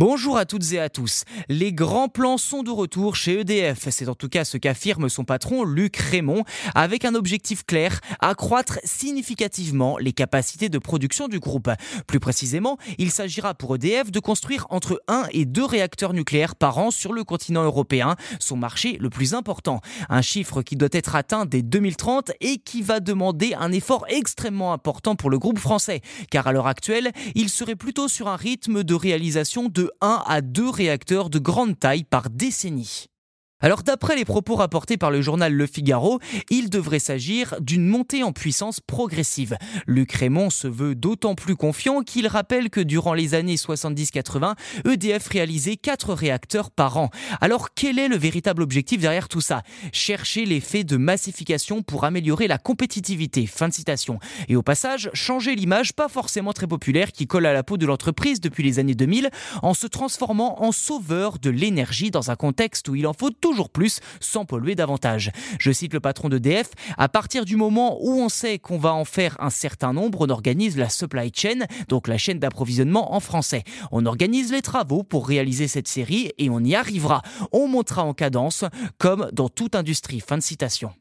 Bonjour à toutes et à tous. Les grands plans sont de retour chez EDF. C'est en tout cas ce qu'affirme son patron Luc Raymond, avec un objectif clair, accroître significativement les capacités de production du groupe. Plus précisément, il s'agira pour EDF de construire entre 1 et 2 réacteurs nucléaires par an sur le continent européen, son marché le plus important. Un chiffre qui doit être atteint dès 2030 et qui va demander un effort extrêmement important pour le groupe français, car à l'heure actuelle, il serait plutôt sur un rythme de réalisation de 1 à 2 réacteurs de grande taille par décennie. Alors d'après les propos rapportés par le journal Le Figaro, il devrait s'agir d'une montée en puissance progressive. Luc Raymond se veut d'autant plus confiant qu'il rappelle que durant les années 70-80, EDF réalisait 4 réacteurs par an. Alors quel est le véritable objectif derrière tout ça? Chercher l'effet de massification pour améliorer la compétitivité. Fin de citation. Et au passage, changer l'image pas forcément très populaire qui colle à la peau de l'entreprise depuis les années 2000 en se transformant en sauveur de l'énergie dans un contexte où il en faut tout toujours plus sans polluer davantage. Je cite le patron d'EDF, à partir du moment où on sait qu'on va en faire un certain nombre, on organise la supply chain, donc la chaîne d'approvisionnement en français. On organise les travaux pour réaliser cette série et on y arrivera. On montera en cadence comme dans toute industrie. Fin de citation.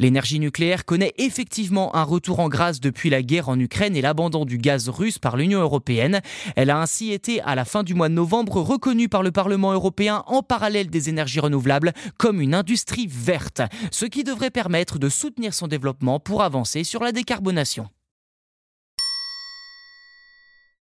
L'énergie nucléaire connaît effectivement un retour en grâce depuis la guerre en Ukraine et l'abandon du gaz russe par l'Union européenne. Elle a ainsi été, à la fin du mois de novembre, reconnue par le Parlement européen en parallèle des énergies renouvelables comme une industrie verte, ce qui devrait permettre de soutenir son développement pour avancer sur la décarbonation.